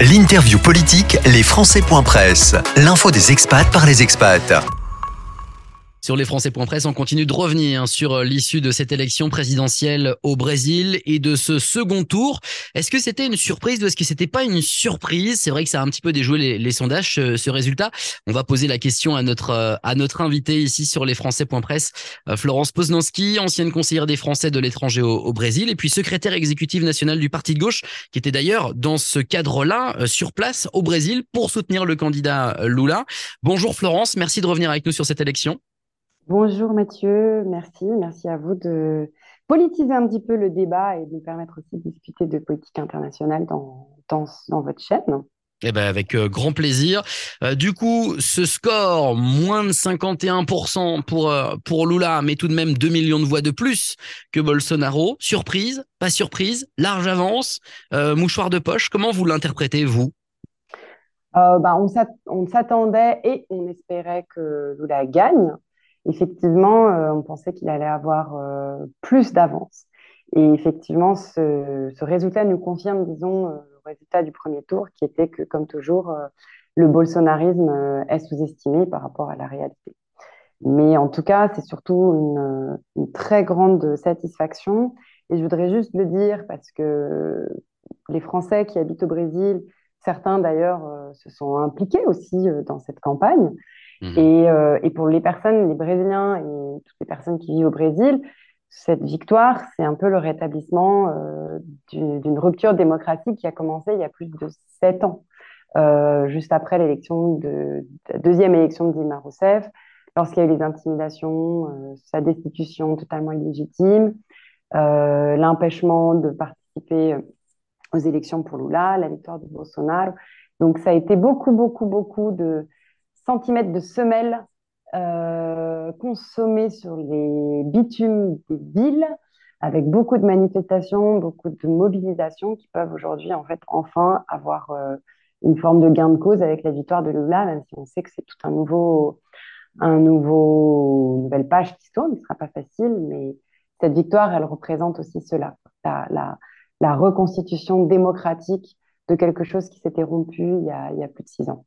L'interview politique, les Presse. L'info des expats par les expats. Sur les on continue de revenir sur euh, l'issue de cette élection présidentielle au Brésil et de ce second tour. Est-ce que c'était une surprise ou est-ce que c'était pas une surprise? C'est vrai que ça a un petit peu déjoué les, sondages, ce, résultat. On va poser la question à notre euh, à notre invité ici sur les euh, Florence Poznanski, ancienne conseillère des Français de l'étranger au, Brésil et puis secrétaire exécutive nationale du Parti de gauche, qui était d'ailleurs dans ce cadre-là sur place au Brésil pour soutenir le candidat Lula. Bonjour Florence, merci de revenir avec nous sur cette élection. Bonjour Mathieu, merci. Merci à vous de politiser un petit peu le débat et de nous permettre aussi de discuter de politique internationale dans, dans, votre chaîne. Eh ben avec euh, grand plaisir. Euh, du coup, ce score, moins de 51% pour, euh, pour Lula, mais tout de même 2 millions de voix de plus que Bolsonaro. Surprise, pas surprise, large avance, mouchoir de poche. Comment vous l'interprétez, vous? Bah, On s'attendait et on espérait que Lula gagne effectivement, euh, on pensait qu'il allait avoir euh, plus d'avance. Et effectivement, ce, résultat nous confirme, disons, euh, le résultat du premier tour, qui était que, comme toujours, le bolsonarisme est sous-estimé par rapport à la réalité. Mais en tout cas, c'est surtout une, une, très grande satisfaction. Et je voudrais juste le dire parce que les Français qui habitent au Brésil, certains d'ailleurs, se sont impliqués aussi dans cette campagne. Mhm. Euh, et, pour les personnes, les Brésiliens et toutes les personnes qui vivent au Brésil, cette victoire, c'est un peu le rétablissement euh, d'une rupture démocratique qui a commencé il y a plus de sept ans, euh, juste après l'élection de, la deuxième élection de Dilma Rousseff, lorsqu'il y a eu les intimidations, sa destitution totalement illégitime, l'empêchement de participer aux élections pour Lula, la victoire de Bolsonaro. Donc ça a été beaucoup, beaucoup, beaucoup de, centimètres de semelles euh, sur les bitumes des villes, avec beaucoup de manifestations, beaucoup de mobilisations qui peuvent aujourd'hui en fait enfin avoir euh, une forme de gain de cause avec la victoire de Lula, même si on sait que c'est tout un nouveau, un nouveau, une nouvelle page qui se tourne, ce ne sera pas facile, mais cette victoire, elle représente aussi cela, la, la, la reconstitution démocratique de quelque chose qui s'était rompu il y, a, il y a plus de six ans.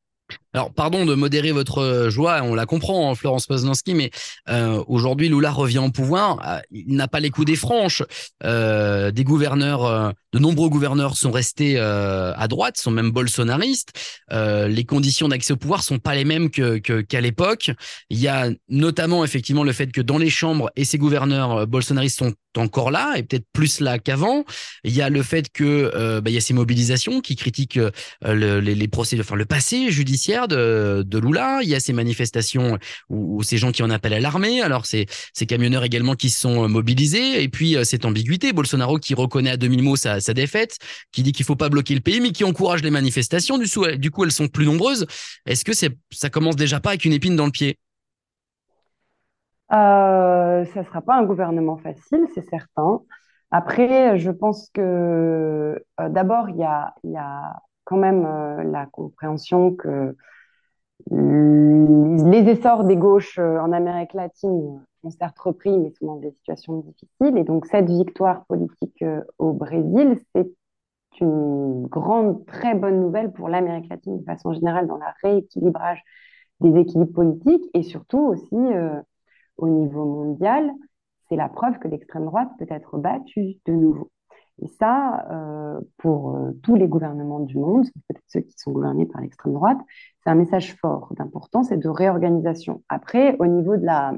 Alors, pardon de modérer votre euh, joie, on la comprend, hein, Florence Poznanski, mais euh, aujourd'hui, Lula revient au pouvoir. Euh, il n'a pas les coups des franches. des gouverneurs, de nombreux gouverneurs sont restés à droite, sont même bolsonaristes. les conditions d'accès au pouvoir sont pas les mêmes que qu'à l'époque. Il y a notamment effectivement le fait que dans les chambres et ces gouverneurs bolsonaristes sont encore là et peut-être plus là qu'avant. Il y a le fait que bah, il y a ces mobilisations qui critiquent les, les procès, enfin le passé judiciaire de, Lula. Il y a ces manifestations ou ces gens qui en appellent à l'armée. Alors c'est ces camionneurs également qui se sont mobilisés. Et puis euh, cette ambiguïté, Bolsonaro qui reconnaît à demi-mot sa, défaite, qui dit qu'il faut pas bloquer le pays, mais qui encourage les manifestations. Du coup, du coup elles sont plus nombreuses. Est-ce que c'est ça commence déjà pas avec une épine dans le pied? Euh, Ça sera pas un gouvernement facile, c'est certain. Après, je pense que euh, d'abord, il y a, quand même euh, la compréhension que les essors des gauches en Amérique latine ont certes repris, mais souvent des situations difficiles. Et donc, cette victoire politique au Brésil, c'est une grande, très bonne nouvelle pour l'Amérique latine de façon générale dans le rééquilibrage des équilibres politiques et surtout aussi au niveau mondial. C'est la preuve que l'extrême droite peut être battue de nouveau. Et ça, euh, pour euh, tous les gouvernements du monde, peut-être ceux qui sont gouvernés par l'extrême droite, c'est un message fort d'importance et de réorganisation. Après, au niveau de la,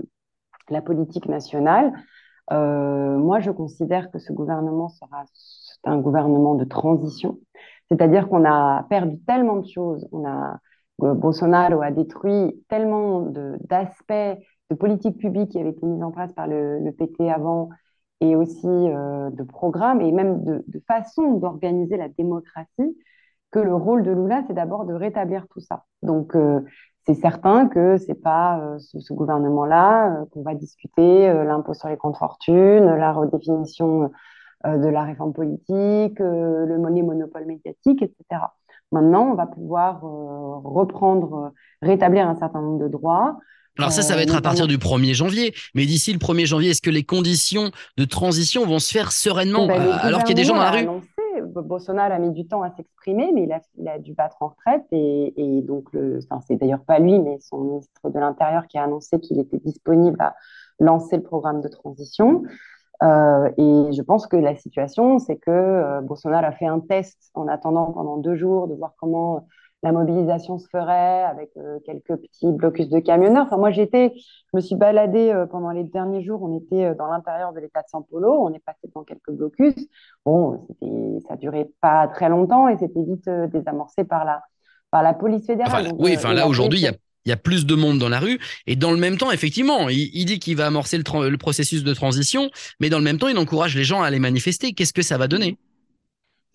politique nationale, euh, moi, je considère que ce gouvernement sera un gouvernement de transition, c'est-à-dire qu'on a perdu tellement de choses, on a Bolsonaro a détruit tellement d'aspects de, de, politique publique qui avaient été mis en place par le, PT avant et aussi euh, de programmes et même de, façon d'organiser la démocratie, que le rôle de Lula, c'est d'abord de rétablir tout ça. Donc, euh, c'est certain que c'est pas euh, ce, gouvernement-là qu'on va discuter l'impôt sur les grandes fortunes, la redéfinition de la réforme politique, le les monopoles médiatiques, etc. Maintenant, on va pouvoir reprendre, rétablir un certain nombre de droits, alors ça, ça va être à partir du 1er janvier. Mais d'ici le 1er janvier, est-ce que les conditions de transition vont se faire sereinement ben, alors qu'il y a des gens dans la rue? Bolsonaro a mis du temps à s'exprimer, mais il a, dû battre en retraite. Et, donc, c'est d'ailleurs pas lui, mais son ministre de l'Intérieur qui a annoncé qu'il était disponible à lancer le programme de transition. Euh, et je pense que la situation, c'est que euh, Bolsonaro a fait un test en attendant pendant deux jours de voir comment la mobilisation se ferait avec euh, quelques petits blocus de camionneurs. Enfin, moi, j'étais, je me suis baladée euh, pendant les derniers jours. On était euh, dans l'intérieur de l'État de São Paulo. On est passé dans quelques blocus. Bon, ça durait pas très longtemps et c'était vite désamorcé par la, par la police fédérale. oui, enfin là, aujourd'hui, il y a il y a plus de monde dans la rue. Et dans le même temps, effectivement, il, dit qu'il va amorcer le, le, processus de transition, mais dans le même temps, il encourage les gens à aller manifester. Qu'est-ce que ça va donner?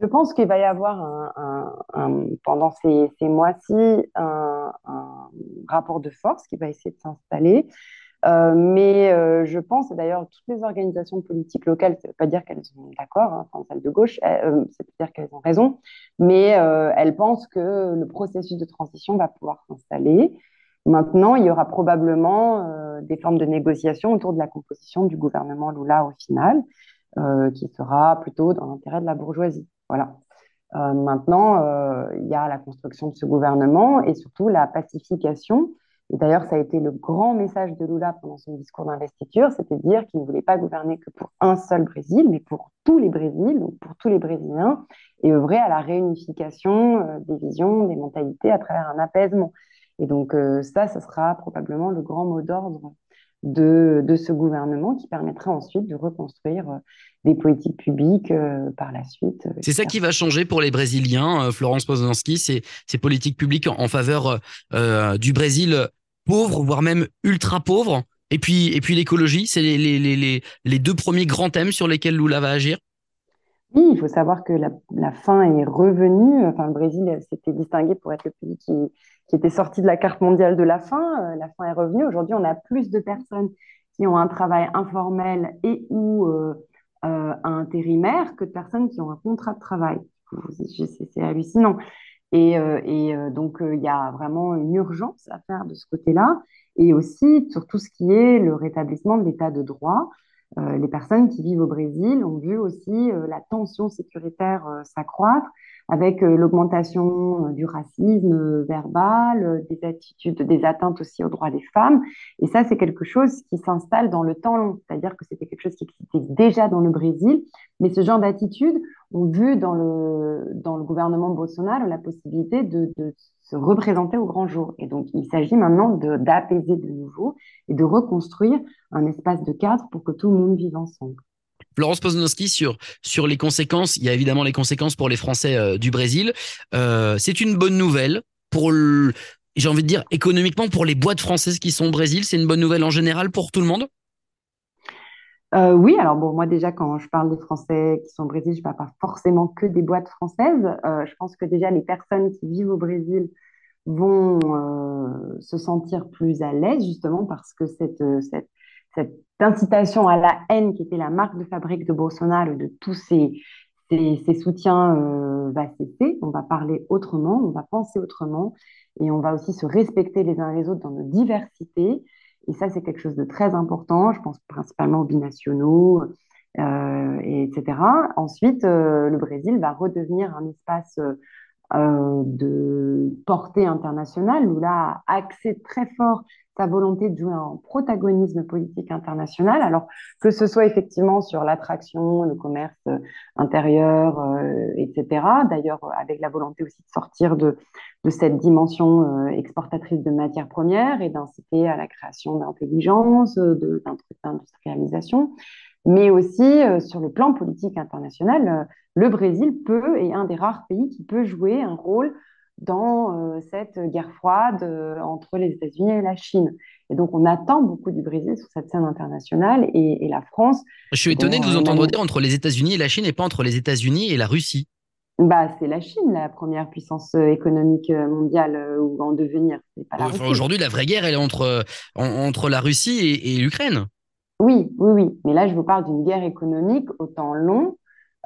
Je pense qu'il va y avoir un, pendant ces, mois-ci un, rapport de force qui va essayer de s'installer. Euh, mais euh, je pense, et d'ailleurs, toutes les organisations politiques locales, ça ne veut pas dire qu'elles sont d'accord, hein, enfin, celles de gauche, euh, ça veut dire qu'elles ont raison, mais elles pensent que le processus de transition va pouvoir s'installer. Maintenant, il y aura probablement des formes de négociation autour de la composition du gouvernement Lula au final, qui sera plutôt dans l'intérêt de la bourgeoisie. Voilà. Euh, maintenant, euh, il y a la construction de ce gouvernement et surtout la pacification. Et d'ailleurs, ça a été le grand message de Lula pendant son discours d'investiture, c'était de dire qu'il ne voulait pas gouverner que pour un seul Brésil, mais pour tous les Brésils, donc pour tous les Brésiliens, et œuvrer à la réunification euh, des visions, des mentalités à travers un apaisement. Et donc ça, ce sera probablement le grand mot d'ordre de, de, ce gouvernement qui permettra ensuite de reconstruire des politiques publiques euh, par la suite. Euh, c'est ça qui va changer pour les Brésiliens, euh, Florence Poznanski, c'est ces politiques publiques en, faveur du Brésil pauvre, voire même ultra pauvre. Et puis, et puis l'écologie, c'est les, les, les, les, deux premiers grands thèmes sur lesquels Lula va agir? Oui, il faut savoir que la, la faim est revenue. Enfin, le Brésil s'était distingué pour être le pays qui, qui était sorti de la carte mondiale de la faim. La faim est revenue. Aujourd'hui, on a plus de personnes qui ont un travail informel et ou euh, intérimaire que de personnes qui ont un contrat de travail. C'est hallucinant. Et, euh, euh, donc, il y a vraiment une urgence à faire de ce côté-là. Et aussi sur tout ce qui est le rétablissement de l'état de droit. les personnes qui vivent au Brésil ont vu aussi la tension sécuritaire s'accroître avec euh, l'augmentation euh, du racisme euh, verbal, des attitudes, des atteintes aussi aux droits des femmes. Et ça, c'est quelque chose qui s'installe dans le temps long, c'est-à-dire que c'était quelque chose qui existait déjà dans le Brésil, mais ce genre d'attitude ont vu dans le, dans le gouvernement Bolsonaro la possibilité de, se représenter au grand jour. Et donc, il s'agit maintenant d'apaiser de nouveau et de reconstruire un espace de cadre pour que tout le monde vive ensemble. Florence Poznowski sur sur les conséquences. Il y a évidemment les conséquences pour les Français euh, du Brésil. Euh, c'est une bonne nouvelle pour j'ai envie de dire économiquement pour les boîtes françaises qui sont au Brésil. C'est une bonne nouvelle en général pour tout le monde? Euh, oui, alors bon, moi déjà quand je parle des Français qui sont au Brésil, je ne parle pas forcément que des boîtes françaises. je pense que déjà les personnes qui vivent au Brésil vont se sentir plus à l'aise justement parce que cette cette incitation à la haine qui était la marque de fabrique de Bolsonaro, de tous ses, soutiens, euh, va cesser. On va parler autrement, on va penser autrement et on va aussi se respecter les uns les autres dans nos diversités. Et ça, c'est quelque chose de très important. Je pense principalement aux binationaux, euh, etc. Ensuite, euh, le Brésil va redevenir un espace de portée internationale où là, accès très fort sa volonté de jouer un protagonisme politique international, alors que ce soit effectivement sur l'attraction, le commerce euh, intérieur, euh, etc. D'ailleurs, avec la volonté aussi de sortir de, de cette dimension euh, exportatrice de matières premières et d'inciter à la création d'intelligence, d'industrialisation. Mais aussi sur le plan politique international, le Brésil peut, et un des rares pays qui peut jouer un rôle dans euh, cette guerre froide euh, entre les États-Unis et la Chine. Et donc, on attend beaucoup du Brésil sur cette scène internationale et, la France. Je suis étonné de vous entendre dire entre les États-Unis et la Chine et pas entre les États-Unis et la Russie. Bah, c'est la Chine, la première puissance euh, économique mondiale ou en devenir. Aujourd'hui, la vraie guerre, elle est entre, entre la Russie et, et l'Ukraine. Oui, oui, oui. Mais là, je vous parle d'une guerre économique au temps long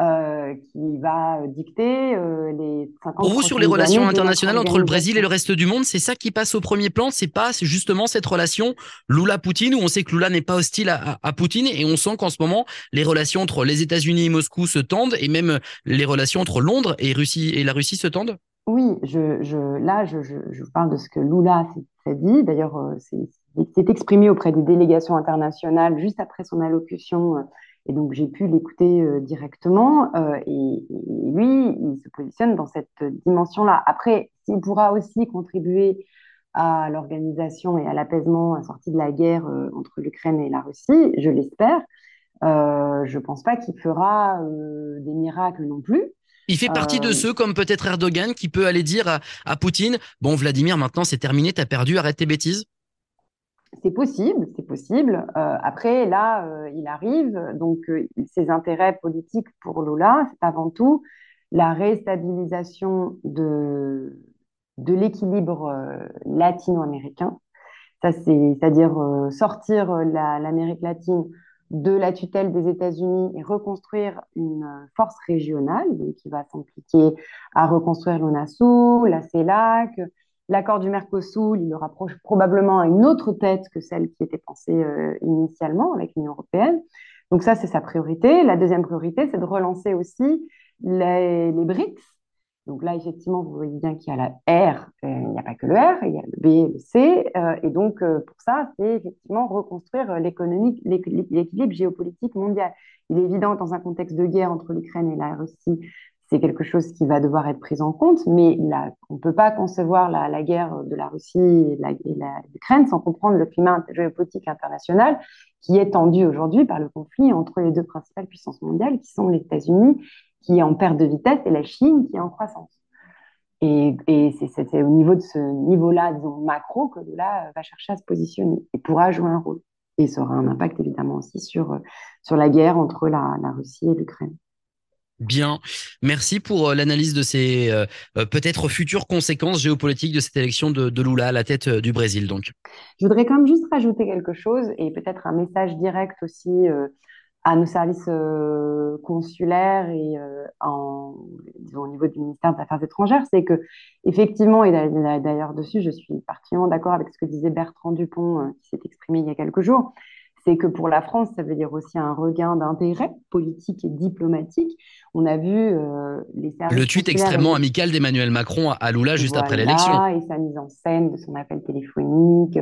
euh, qui va dicter euh, les 50 Pour vous, sur les relations internationales entre le Brésil et le reste du monde, c'est ça qui passe au premier plan? C'est pas justement cette relation Lula-Poutine où on sait que Lula n'est pas hostile à, à, Poutine et on sent qu'en ce moment, les relations entre les États-Unis et Moscou se tendent et même les relations entre Londres et, Russie, et la Russie se tendent? Oui, je, je, là, je, je, je, parle de ce que Lula s'est dit. D'ailleurs, euh, c'est exprimé auprès des délégations internationales juste après son allocution et donc, j'ai pu l'écouter euh, directement. Euh, et, lui, il se positionne dans cette dimension-là. Après, s'il pourra aussi contribuer à l'organisation et à l'apaisement à sortie de la guerre euh, entre l'Ukraine et la Russie, je l'espère. je ne pense pas qu'il fera des miracles non plus. Il fait partie de ceux comme peut-être Erdogan qui peut aller dire à, à Poutine Bon, Vladimir, maintenant c'est terminé, t'as perdu, arrête tes bêtises c'est possible, c'est possible. Euh, après, là, euh, il arrive, donc euh, ses intérêts politiques pour Lola, c'est avant tout la réstabilisation de, l'équilibre latino-américain. C'est-à-dire sortir l'Amérique latine de la tutelle des États-Unis et reconstruire une force régionale, qui va s'impliquer à reconstruire l'ONASU, la CELAC, L'accord du Mercosur, il le rapproche probablement à une autre tête que celle qui était pensée euh, initialement avec l'Union européenne. Donc ça, c'est sa priorité. La deuxième priorité, c'est de relancer aussi les, BRICS. Donc là, effectivement, vous voyez bien qu'il y a la R, euh, il n'y a pas que le R, il y a le B, le C. Euh, et donc, pour ça, c'est effectivement reconstruire l'équilibre géopolitique mondial. Il est évident, dans un contexte de guerre entre l'Ukraine et la Russie, c'est quelque chose qui va devoir être pris en compte, mais on ne peut pas concevoir la, guerre de la Russie et, l'Ukraine sans comprendre le climat géopolitique international qui est tendu aujourd'hui par le conflit entre les deux principales puissances mondiales, qui sont les États-Unis, qui est en perte de vitesse, et la Chine, qui est en croissance. Et, c'est au niveau de ce niveau-là, disons macro, que là va chercher à se positionner et pourra jouer un rôle. Et ça aura un impact évidemment aussi sur, sur la guerre entre la Russie et l'Ukraine. Bien, merci pour euh, l'analyse de ces euh, euh, peut-être futures conséquences géopolitiques de cette élection de, Lula à la tête du Brésil. Donc, je voudrais quand même juste rajouter quelque chose et peut-être un message direct aussi à nos services consulaires et au niveau du ministère des Affaires étrangères, c'est que effectivement, et d'ailleurs dessus, je suis particulièrement d'accord avec ce que disait Bertrand Dupont qui s'est exprimé il y a quelques jours c'est que pour la France, ça veut dire aussi un regain d'intérêt politique et diplomatique. On a vu euh, les services. Le tweet extrêmement amical d'Emmanuel Macron à Lula juste après l'élection. Et sa mise en scène de son appel téléphonique,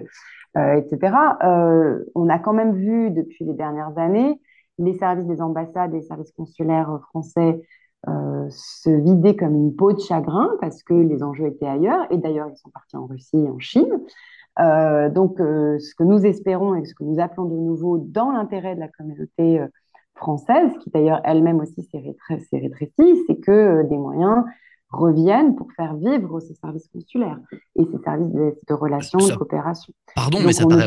euh, etc. Euh, on a quand même vu depuis les dernières années les services des ambassades et les services consulaires français se vider comme une peau de chagrin parce que les enjeux étaient ailleurs. Et d'ailleurs, ils sont partis en Russie et en Chine. Donc, ce que nous espérons et ce que nous appelons de nouveau dans l'intérêt de la communauté française, qui d'ailleurs elle-même aussi s'est rétrécie, c'est que des moyens reviennent pour faire vivre ces services consulaires et ces services de, relations, de coopération. Pardon, mais ça paraît,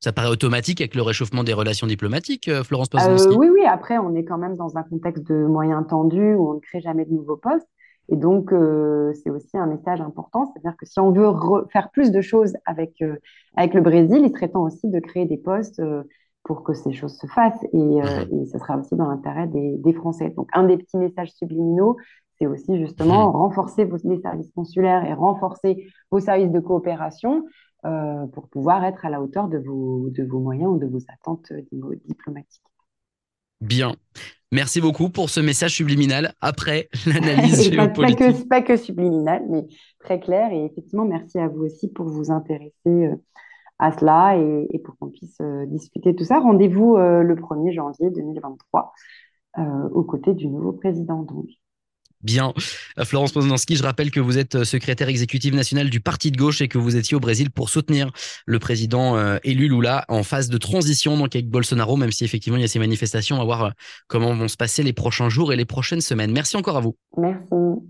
ça paraît, automatique avec le réchauffement des relations diplomatiques, Florence Poznanski Oui, oui, après, on est quand même dans un contexte de moyens tendus où on ne crée jamais de nouveaux postes. Et donc, euh, c'est aussi un message important, c'est-à-dire que si on veut faire plus de choses avec, euh, avec le Brésil, il serait temps aussi de créer des postes euh, pour que ces choses se fassent. Et, et ce sera aussi dans l'intérêt des, des, Français. Donc, un des petits messages subliminaux, c'est aussi justement mmh. renforcer vos, les services consulaires et renforcer vos services de coopération pour pouvoir être à la hauteur de vos, de vos moyens ou de vos attentes diplomatiques. Bien. Merci beaucoup pour ce message subliminal après l'analyse géopolitique. Pas que, pas que subliminal, mais très clair. Et effectivement, merci à vous aussi pour vous intéresser euh, à cela et, pour qu'on puisse euh, discuter tout ça. Rendez-vous euh, le 1er janvier 2023 aux côtés du nouveau président. Donc. Bien. Euh, Florence Poznanski, je rappelle que vous êtes euh, secrétaire exécutive nationale du Parti de gauche et que vous étiez au Brésil pour soutenir le président euh, élu Lula en phase de transition donc avec Bolsonaro, même si effectivement il y a ces manifestations. On va voir comment vont se passer les prochains jours et les prochaines semaines. Merci encore à vous. Merci.